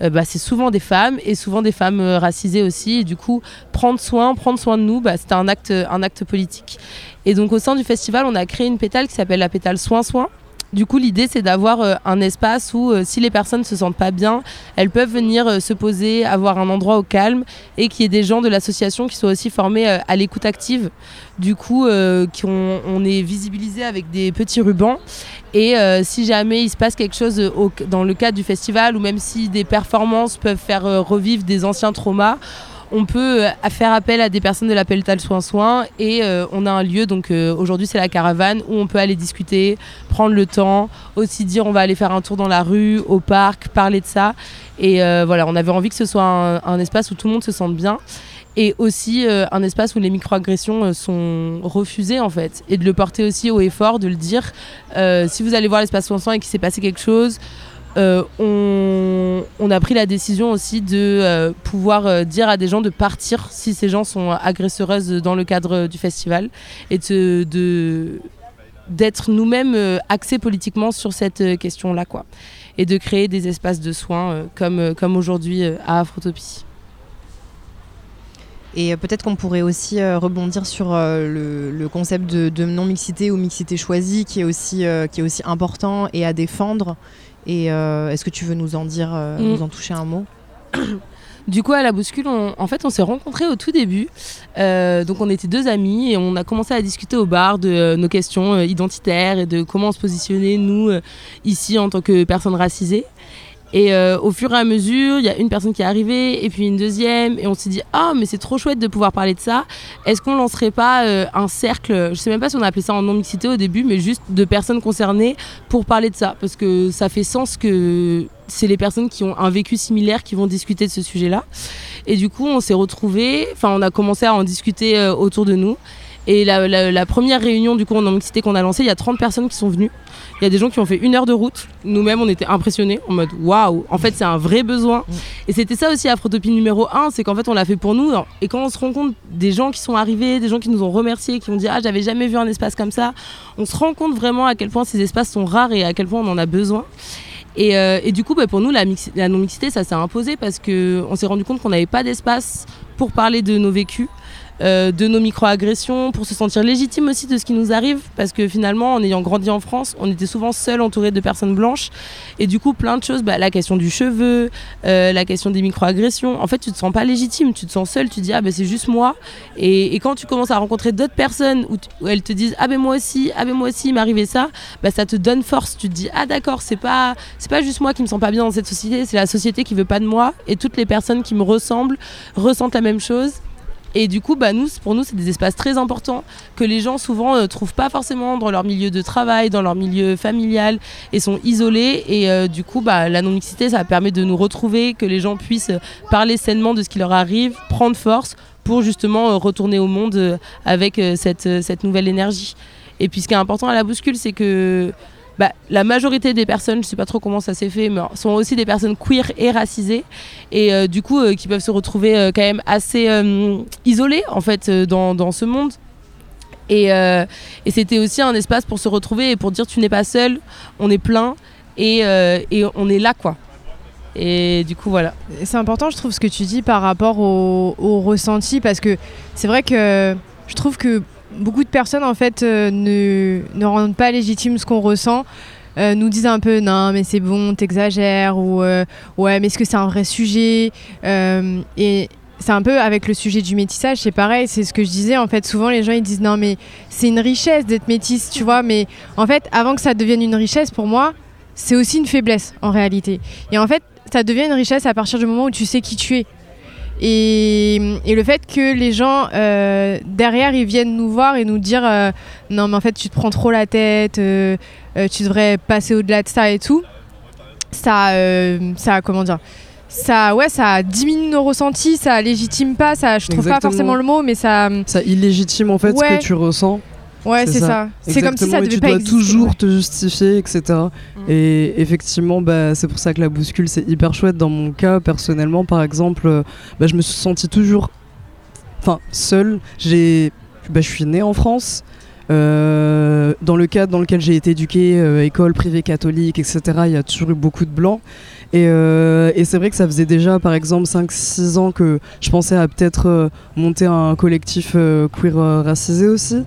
bah, c'est souvent des femmes et souvent des femmes racisées aussi du coup prendre soin, prendre soin de nous, bah, c'est un acte un acte politique. Et donc au sein du festival, on a créé une pétale qui s'appelle la pétale soin soin du coup, l'idée, c'est d'avoir euh, un espace où, euh, si les personnes se sentent pas bien, elles peuvent venir euh, se poser, avoir un endroit au calme, et qu'il y ait des gens de l'association qui soient aussi formés à l'écoute active. Du coup, on est visibilisé avec des petits rubans. Et si jamais il se passe quelque chose dans le cadre du festival, ou même si des performances peuvent faire revivre des anciens traumas, on peut euh, faire appel à des personnes de l'appel Tal Soin Soin et euh, on a un lieu, donc euh, aujourd'hui c'est la caravane, où on peut aller discuter, prendre le temps, aussi dire on va aller faire un tour dans la rue, au parc, parler de ça. Et voilà, on avait envie que ce soit un, espace où tout le monde se sente bien et aussi un espace où les microagressions sont refusées en fait et de le porter aussi au effort de le dire si vous allez voir l'espace soin soin et qu'il s'est passé quelque chose euh, on, a pris la décision aussi de euh, pouvoir euh, dire à des gens de partir si ces gens sont agresseuses dans le cadre du festival et de, d'être nous-mêmes axés politiquement sur cette question-là, quoi. Et de créer des espaces de soins comme, comme aujourd'hui à Afrotopie. Et peut-être qu'on pourrait aussi rebondir sur le, concept de, non-mixité ou mixité choisie qui est, aussi, qui est aussi important et à défendre et euh, est-ce que tu veux nous en dire, euh, mm. nous en toucher un mot? Du coup, à la bouscule, en fait, on s'est rencontrés au tout début. Euh, donc, on était deux amis et on a commencé à discuter au bar de nos questions identitaires et de comment se positionner, nous, ici, en tant que personnes racisées. Et euh, au fur et à mesure, il y a une personne qui est arrivée, et puis une deuxième, et on s'est dit ah mais c'est trop chouette de pouvoir parler de ça. Est-ce qu'on lancerait pas euh, un cercle Je sais même pas si on a appelé ça en non mixité au début, mais juste de personnes concernées pour parler de ça, parce que ça fait sens que c'est les personnes qui ont un vécu similaire qui vont discuter de ce sujet-là. Et du coup, on s'est retrouvés, enfin on a commencé à en discuter euh, autour de nous. Et la, la, première réunion du coup en mixité qu'on a lancée, il y a 30 personnes qui sont venues. Il y a des gens qui ont fait une heure de route. Nous-mêmes, on était impressionnés en mode waouh, en fait, c'est un vrai besoin. Mm. Et c'était ça aussi Afrotopie numéro 1, c'est qu'en fait, on l'a fait pour nous. Et quand on se rend compte des gens qui sont arrivés, des gens qui nous ont remerciés, qui ont dit ah, j'avais jamais vu un espace comme ça, on se rend compte vraiment à quel point ces espaces sont rares et à quel point on en a besoin. Et, euh, du coup, bah, pour nous, la, la non-mixité, ça s'est imposé parce qu'on s'est rendu compte qu'on n'avait pas d'espace pour parler de nos vécus. Euh, de nos microagressions, pour se sentir légitime aussi de ce qui nous arrive, parce que finalement, en ayant grandi en France, on était souvent seul, entouré de personnes blanches, et du coup, plein de choses, bah, la question du cheveu, euh, la question des microagressions, en fait, tu te sens pas légitime, tu te sens seul, tu te dis ah ben c'est juste moi, et, quand tu commences à rencontrer d'autres personnes où, elles te disent ah ben moi aussi, ah ben moi aussi, il arrivé ça, ça te donne force, tu te dis ah d'accord, c'est pas c'est pas juste moi qui me sens pas bien dans cette société, c'est la société qui veut pas de moi, et toutes les personnes qui me ressemblent ressentent la même chose. Et du coup, bah, nous, pour nous, c'est des espaces très importants que les gens souvent ne euh, trouvent pas forcément dans leur milieu de travail, dans leur milieu familial et sont isolés. Et euh, du coup, bah, la non-mixité, ça permet de nous retrouver, que les gens puissent parler sainement de ce qui leur arrive, prendre force pour justement euh, retourner au monde avec cette, cette nouvelle énergie. Et puis ce qui est important à la bouscule, c'est que bah, la majorité des personnes, je sais pas trop comment ça s'est fait, mais sont aussi des personnes queer et racisées, et euh, du coup euh, qui peuvent se retrouver euh, quand même assez isolées en fait dans, dans, ce monde. Et, et c'était aussi un espace pour se retrouver et pour dire tu n'es pas seul, on est plein et, et on est là quoi. Et du coup, voilà. C'est important, je trouve, ce que tu dis par rapport au, au ressenti, parce que c'est vrai que je trouve que beaucoup de personnes en fait euh, ne, ne, rendent pas légitime ce qu'on ressent. Euh, nous disent un peu non mais c'est bon t'exagères ou euh, ouais mais est-ce que c'est un vrai sujet et c'est un peu avec le sujet du métissage, c'est pareil, c'est ce que je disais. En fait, souvent les gens ils disent non, mais c'est une richesse d'être métisse, tu vois. Mais en fait, avant que ça devienne une richesse, pour moi, c'est aussi une faiblesse en réalité. Et en fait, ça devient une richesse à partir du moment où tu sais qui tu es. Et, le fait que les gens euh, derrière ils viennent nous voir et nous dire euh, non mais en fait tu te prends trop la tête, euh, tu devrais passer au-delà de ça et tout, ça, ça comment dire, ça ouais ça diminue nos ressentis, ça légitime pas, ça je trouve pas forcément le mot mais ça ça illégitime en fait ce que tu ressens. Ouais, c'est ça. C'est comme si ça devait tu pas dois toujours te justifier, etc. Mm. Et effectivement, bah, c'est pour ça que la bouscule, c'est hyper chouette. Dans mon cas, personnellement, par exemple, euh, bah, je me suis sentie toujours enfin, seule. J'ai, bah, je suis née en France. Euh, dans le cadre dans lequel j'ai été éduquée, euh, école privée catholique, etc., il y a toujours eu beaucoup de blancs. Et, et c'est vrai que ça faisait déjà, par exemple, 5-6 ans que je pensais à peut-être monter un collectif queer racisé aussi.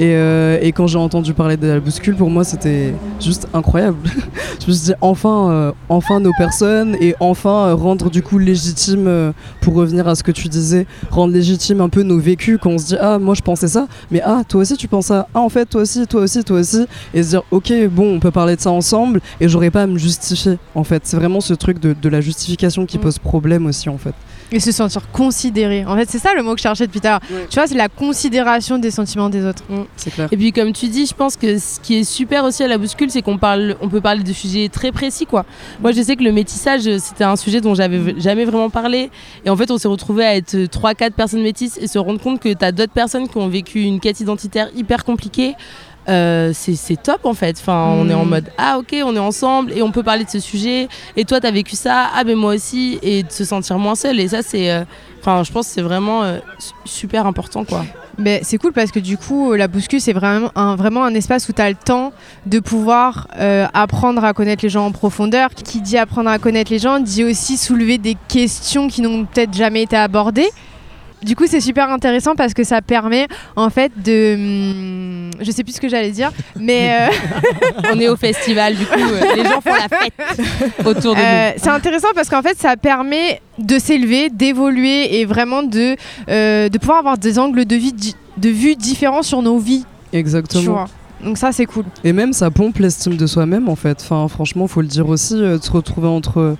Et, euh, et quand j'ai entendu parler de la bouscule, pour moi, c'était juste incroyable. je me suis dit, enfin, euh, enfin nos personnes et enfin euh, rendre du coup légitime, pour revenir à ce que tu disais, rendre légitime un peu nos vécus quand on se dit, ah, moi je pensais ça, mais ah, toi aussi tu penses ça, ah, en fait, toi aussi, toi aussi, toi aussi, et se dire, ok, bon, on peut parler de ça ensemble et j'aurais pas à me justifier, en fait. C'est vraiment ce truc de, de la justification qui Mm. pose problème aussi, en fait. Et se sentir considéré. En fait, c'est ça le mot que je cherchais depuis tout à l'heure. Ouais. Tu vois, c'est la considération des sentiments des autres. C'est clair. Et puis comme tu dis, je pense que ce qui est super aussi à la bouscule, c'est qu'on parle, on peut parler de sujets très précis quoi. Moi, je sais que le métissage, c'était un sujet dont j'avais jamais vraiment parlé. Et en fait, on s'est retrouvé à être 3-4 personnes métisses et se rendre compte que tu as d'autres personnes qui ont vécu une quête identitaire hyper compliquée. Euh, c'est top en fait. Enfin, on est en Mm. mode ah ok, on est ensemble et on peut parler de ce sujet. Et toi, t'as vécu ça, ah ben moi aussi, et de se sentir moins seul. Et ça, c'est, euh, enfin, je pense que c'est vraiment euh, su- super important quoi. Mais c'est cool parce que du coup, la bouscule, c'est vraiment un, vraiment un espace où tu as le temps de pouvoir euh, apprendre à connaître les gens en profondeur. Qui dit apprendre à connaître les gens dit aussi soulever des questions qui n'ont peut-être jamais été abordées. Du coup, c'est super intéressant parce que ça permet en fait de. hum, je sais plus ce que j'allais dire, mais. euh, on est au festival, du coup, euh, les gens font la fête autour de Euh, c'est intéressant parce qu'en fait, ça permet de s'élever, d'évoluer et vraiment de, euh, de pouvoir avoir des angles de, vie, de vue différents sur nos vies. Tu Exactement. vois. Donc ça, c'est cool. Et même ça pompe l'estime de soi-même en fait. Enfin, franchement, faut le dire aussi, euh, de se retrouver entre,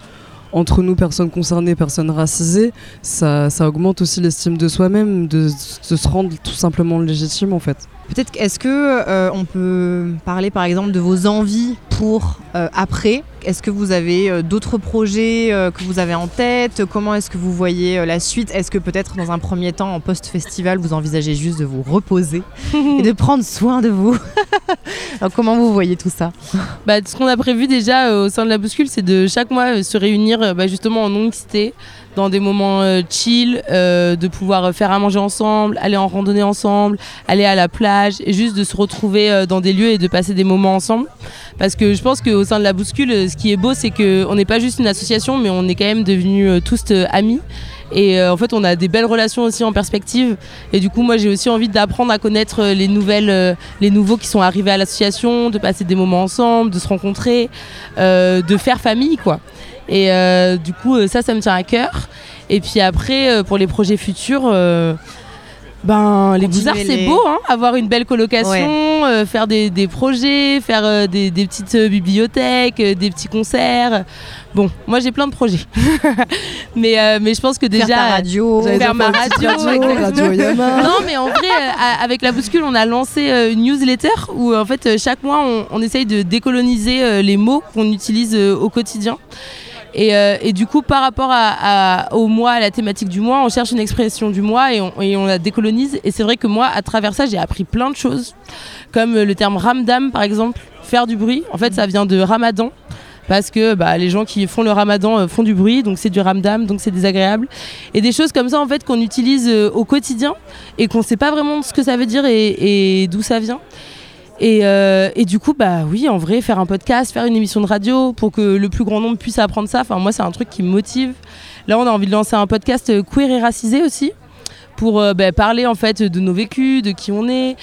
entre nous, personnes concernées, personnes racisées, ça, augmente aussi l'estime de soi-même, de, de se rendre tout simplement légitime en fait. Peut-être est-ce que euh, on peut parler par exemple de vos envies pour euh, après? Est-ce que vous avez euh, d'autres projets que vous avez en tête? Comment est-ce que vous voyez la suite? Est-ce que peut-être dans un premier temps en post-festival vous envisagez juste de vous reposer et de prendre soin de vous? Alors, Comment vous voyez tout ça? Bah, ce qu'on a prévu déjà au sein de la bouscule, c'est de chaque mois se réunir bah, justement en non-mixité, dans des moments euh, chill, euh, de pouvoir euh, faire à manger ensemble, aller en randonnée ensemble, aller à la plage, et juste de se retrouver euh, dans des lieux et de passer des moments ensemble. Parce que je pense qu'au sein de la bouscule, ce qui est beau, c'est qu'on n'est pas juste une association, mais on est quand même devenus tous amis. Et en fait, on a des belles relations aussi en perspective. Et du coup, moi, j'ai aussi envie d'apprendre à connaître les nouvelles, les nouveaux qui sont arrivés à l'association, de passer des moments ensemble, de se rencontrer, de faire famille, quoi. Et euh, du coup, euh, ça, ça me tient à cœur. Et puis après, euh, pour les projets futurs, euh, ben, les Beaux-Arts, c'est beau, hein, avoir une belle colocation, euh, faire des, des projets, faire des, des petites bibliothèques, des petits concerts. Bon, moi, j'ai plein de projets. mais, mais je pense que déjà. Faire ta radio faire ma radio, radio, radio Yama. non, mais en vrai, avec la bouscule, on a lancé une newsletter où en fait chaque mois on, on essaye de décoloniser les mots qu'on utilise au quotidien. Et, euh, et du coup, par rapport au mois, à la thématique du mois, on cherche une expression du mois et on, la décolonise. Et c'est vrai que moi, à travers ça, j'ai appris plein de choses, comme euh, le terme ramdam par exemple, faire du bruit. En fait, ça vient de ramadan. Parce que bah, les gens qui font le ramadan euh, font du bruit, donc c'est du ramdam, donc c'est désagréable. Et des choses comme ça en fait qu'on utilise au quotidien et qu'on sait pas vraiment ce que ça veut dire et d'où ça vient. Et, euh, et du coup, bah oui, en vrai, faire un podcast, faire une émission de radio pour que le plus grand nombre puisse apprendre ça. Enfin, moi, c'est un truc qui me motive. Là, on a envie de lancer un podcast queer et racisé aussi pour euh, bah, parler en fait de nos vécus, de qui on est.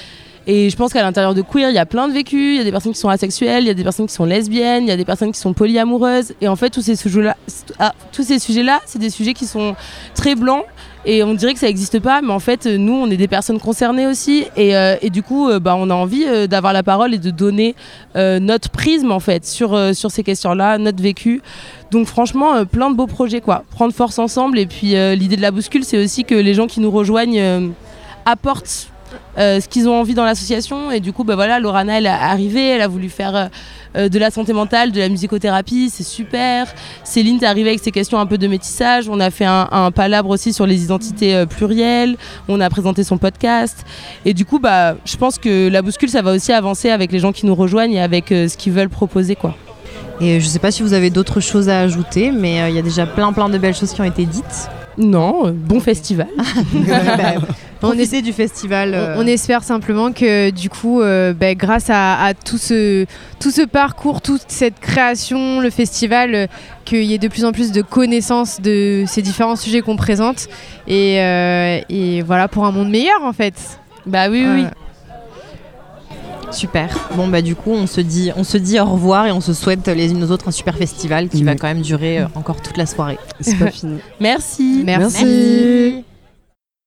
Et je pense qu'à l'intérieur de queer, il y a plein de vécus. Il y a des personnes qui sont asexuelles, il y a des personnes qui sont lesbiennes, il y a des personnes qui sont polyamoureuses. Et en fait, tous ces sujets-là, ah, tous ces sujets-là, c'est des sujets qui sont très blancs. Et on dirait que ça n'existe pas, mais en fait, nous, on est des personnes concernées aussi. Et, euh, du coup, euh, bah, on a envie euh, d'avoir la parole et de donner notre prisme, en fait, sur, sur ces questions-là, notre vécu. Donc, franchement, plein de beaux projets, quoi. Prendre force ensemble. Et puis, l'idée de la bouscule, c'est aussi que les gens qui nous rejoignent apportent ce qu'ils ont envie dans l'association. Et du coup, bah voilà, Lorana, elle est arrivée, elle a voulu faire euh, euh, de la santé mentale, de la musicothérapie, c'est super. Céline, t'es arrivée avec ses questions un peu de métissage. On a fait un, palabre aussi sur les identités euh, plurielles. On a présenté son podcast. Et du coup, bah, je pense que la bouscule, ça va aussi avancer avec les gens qui nous rejoignent et avec euh, ce qu'ils veulent proposer, quoi. Et je sais pas si vous avez d'autres choses à ajouter, mais euh, il y a déjà plein plein de belles choses qui ont été dites. Non, euh, bon festival. on essaie du festival. euh, On, on espère simplement que du coup, euh, ben, grâce à, à tout, ce, tout ce parcours, toute cette création, le festival, euh, qu'il y ait de plus en plus de connaissances de ces différents sujets qu'on présente. Et, euh, et voilà, pour un monde meilleur en fait. Bah oui, oui. Super. Bon bah du coup on se dit on se dit au revoir et on se souhaite les unes aux autres un super festival qui va Oui. quand même durer euh, encore toute la soirée. C'est pas fini. Merci. Merci. Merci.